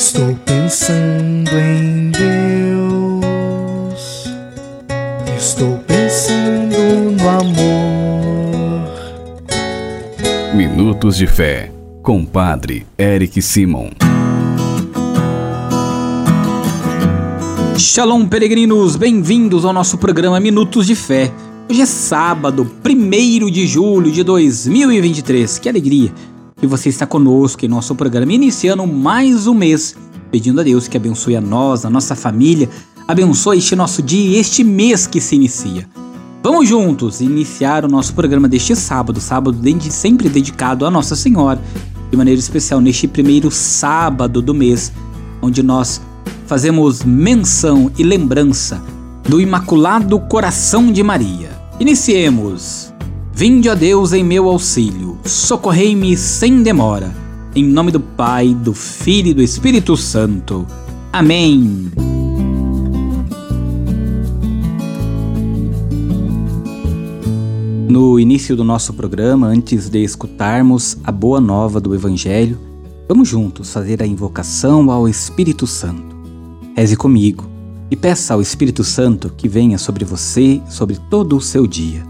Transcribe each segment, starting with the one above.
Estou pensando em Deus. Estou pensando no amor. Minutos de Fé, com Padre Eric Simon. Shalom, peregrinos! Bem-vindos ao nosso programa Minutos de Fé. Hoje é sábado, 1 de julho de 2023. Que alegria que você está conosco em nosso programa, iniciando mais um mês, pedindo a Deus que abençoe a nós, a nossa família, abençoe este nosso dia e este mês que se inicia. Vamos juntos iniciar o nosso programa deste sábado, sábado sempre dedicado a Nossa Senhora, de maneira especial neste primeiro sábado do mês, onde nós fazemos menção e lembrança do Imaculado Coração de Maria. Iniciemos! Vinde a Deus em meu auxílio, socorrei-me sem demora. Em nome do Pai, do Filho e do Espírito Santo. Amém. No início do nosso programa, antes de escutarmos a boa nova do Evangelho, vamos juntos fazer a invocação ao Espírito Santo. Reze comigo e peça ao Espírito Santo que venha sobre você, sobre todo o seu dia.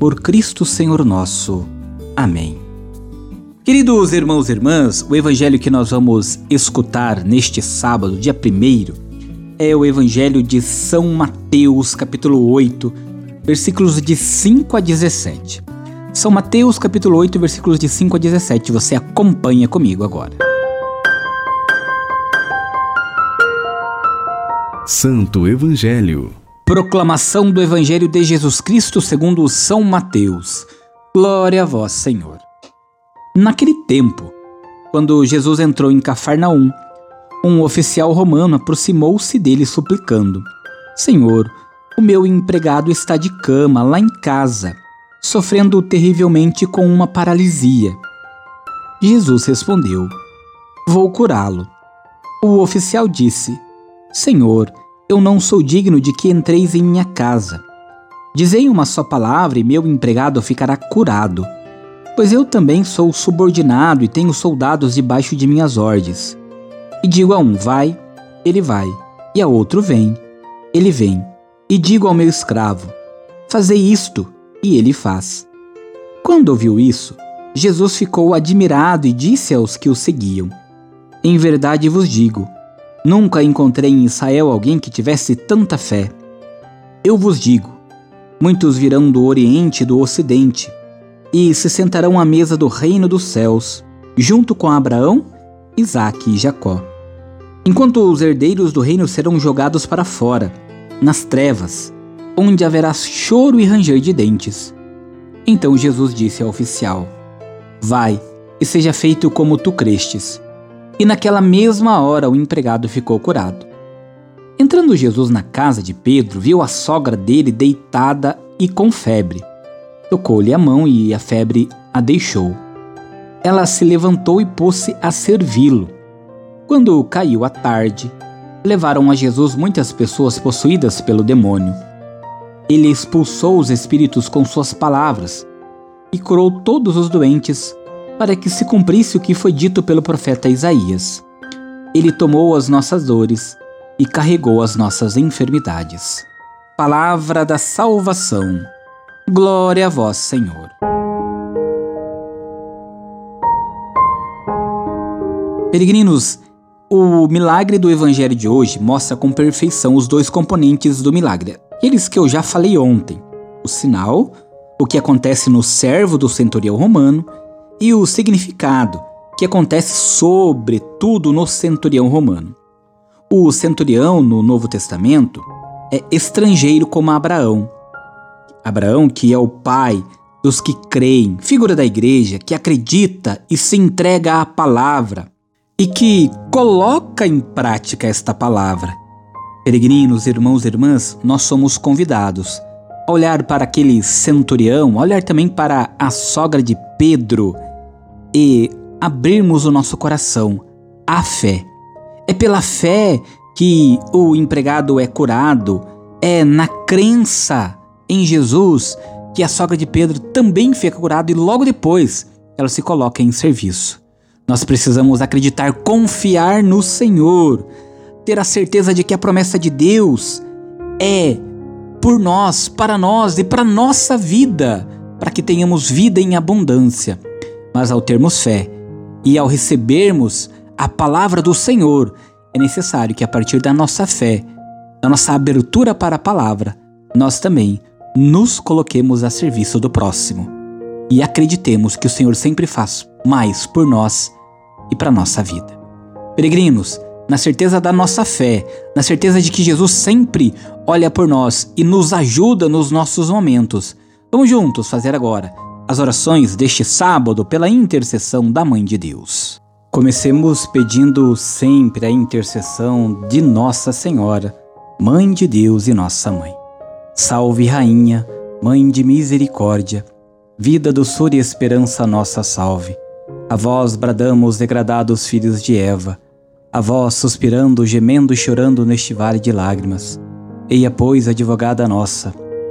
Por Cristo Senhor nosso. Amém. Queridos irmãos e irmãs, o evangelho que nós vamos escutar neste sábado, dia 1 é o evangelho de São Mateus, capítulo 8, versículos de 5 a 17. São Mateus, capítulo 8, versículos de 5 a 17. Você acompanha comigo agora. Santo Evangelho. Proclamação do Evangelho de Jesus Cristo segundo São Mateus. Glória a vós, Senhor. Naquele tempo, quando Jesus entrou em Cafarnaum, um oficial romano aproximou-se dele suplicando: Senhor, o meu empregado está de cama lá em casa, sofrendo terrivelmente com uma paralisia. Jesus respondeu: Vou curá-lo. O oficial disse: Senhor, eu não sou digno de que entreis em minha casa. Dizei uma só palavra e meu empregado ficará curado. Pois eu também sou subordinado e tenho soldados debaixo de minhas ordens. E digo a um: vai, ele vai, e a outro: vem, ele vem. E digo ao meu escravo: fazei isto, e ele faz. Quando ouviu isso, Jesus ficou admirado e disse aos que o seguiam: Em verdade vos digo, Nunca encontrei em Israel alguém que tivesse tanta fé. Eu vos digo: muitos virão do Oriente e do Ocidente e se sentarão à mesa do reino dos céus, junto com Abraão, Isaque e Jacó. Enquanto os herdeiros do reino serão jogados para fora, nas trevas, onde haverá choro e ranger de dentes. Então Jesus disse ao oficial: Vai, e seja feito como tu crestes e naquela mesma hora o empregado ficou curado. Entrando Jesus na casa de Pedro, viu a sogra dele deitada e com febre. Tocou-lhe a mão e a febre a deixou. Ela se levantou e pôs-se a servi-lo. Quando caiu a tarde, levaram a Jesus muitas pessoas possuídas pelo demônio. Ele expulsou os espíritos com suas palavras e curou todos os doentes para que se cumprisse o que foi dito pelo profeta Isaías. Ele tomou as nossas dores e carregou as nossas enfermidades. Palavra da salvação. Glória a vós, Senhor. Peregrinos, o milagre do evangelho de hoje mostra com perfeição os dois componentes do milagre, aqueles que eu já falei ontem: o sinal, o que acontece no servo do centurião romano, e o significado que acontece sobretudo no centurião romano. O centurião no Novo Testamento é estrangeiro como Abraão. Abraão, que é o pai dos que creem, figura da igreja, que acredita e se entrega à palavra. e que coloca em prática esta palavra. Peregrinos, irmãos e irmãs, nós somos convidados a olhar para aquele centurião, a olhar também para a sogra de Pedro e abrirmos o nosso coração à fé. É pela fé que o empregado é curado, é na crença em Jesus que a sogra de Pedro também fica curada e logo depois ela se coloca em serviço. Nós precisamos acreditar, confiar no Senhor, ter a certeza de que a promessa de Deus é por nós, para nós e para nossa vida, para que tenhamos vida em abundância. Mas ao termos fé e ao recebermos a palavra do Senhor, é necessário que a partir da nossa fé, da nossa abertura para a palavra, nós também nos coloquemos a serviço do próximo e acreditemos que o Senhor sempre faz mais por nós e para nossa vida. Peregrinos, na certeza da nossa fé, na certeza de que Jesus sempre olha por nós e nos ajuda nos nossos momentos, vamos juntos fazer agora as orações deste sábado pela intercessão da Mãe de Deus. Comecemos pedindo sempre a intercessão de Nossa Senhora, Mãe de Deus e Nossa Mãe. Salve, Rainha, Mãe de Misericórdia, vida, doçura e esperança, nossa salve. A vós bradamos, degradados filhos de Eva, a vós suspirando, gemendo e chorando neste vale de lágrimas. Eia, pois, advogada nossa,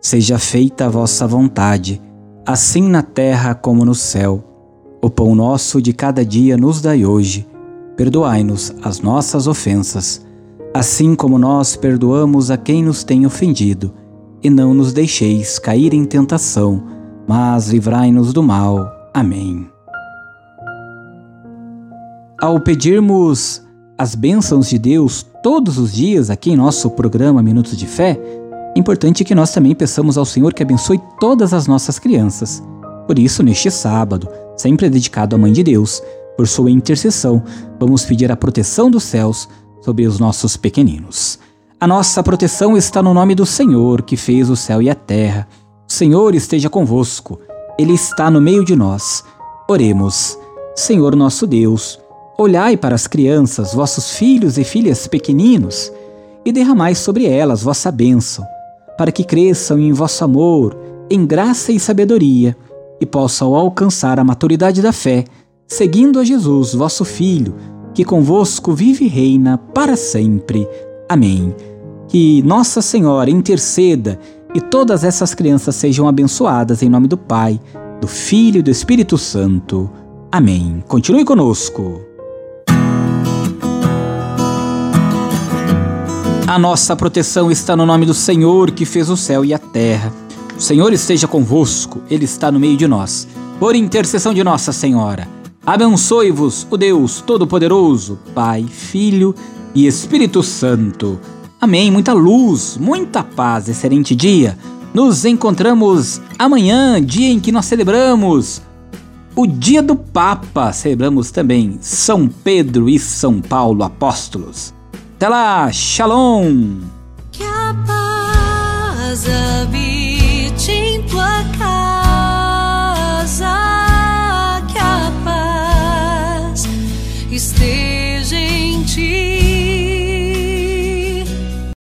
Seja feita a vossa vontade, assim na terra como no céu. O pão nosso de cada dia nos dai hoje. Perdoai-nos as nossas ofensas, assim como nós perdoamos a quem nos tem ofendido. E não nos deixeis cair em tentação, mas livrai-nos do mal. Amém. Ao pedirmos as bênçãos de Deus todos os dias aqui em nosso programa Minutos de Fé, importante que nós também peçamos ao Senhor que abençoe todas as nossas crianças. Por isso, neste sábado, sempre dedicado à Mãe de Deus, por sua intercessão, vamos pedir a proteção dos céus sobre os nossos pequeninos. A nossa proteção está no nome do Senhor, que fez o céu e a terra. O Senhor esteja convosco, Ele está no meio de nós. Oremos. Senhor nosso Deus, Olhai para as crianças, vossos filhos e filhas pequeninos, e derramai sobre elas vossa bênção, para que cresçam em vosso amor, em graça e sabedoria, e possam alcançar a maturidade da fé, seguindo a Jesus, vosso Filho, que convosco vive e reina para sempre. Amém. Que Nossa Senhora interceda e todas essas crianças sejam abençoadas em nome do Pai, do Filho e do Espírito Santo. Amém. Continue conosco. A nossa proteção está no nome do Senhor que fez o céu e a terra. O Senhor esteja convosco, Ele está no meio de nós. Por intercessão de Nossa Senhora, abençoe-vos o Deus Todo-Poderoso, Pai, Filho e Espírito Santo. Amém. Muita luz, muita paz, excelente dia. Nos encontramos amanhã, dia em que nós celebramos o Dia do Papa. Celebramos também São Pedro e São Paulo apóstolos. Até lá, shalom! Que a paz habite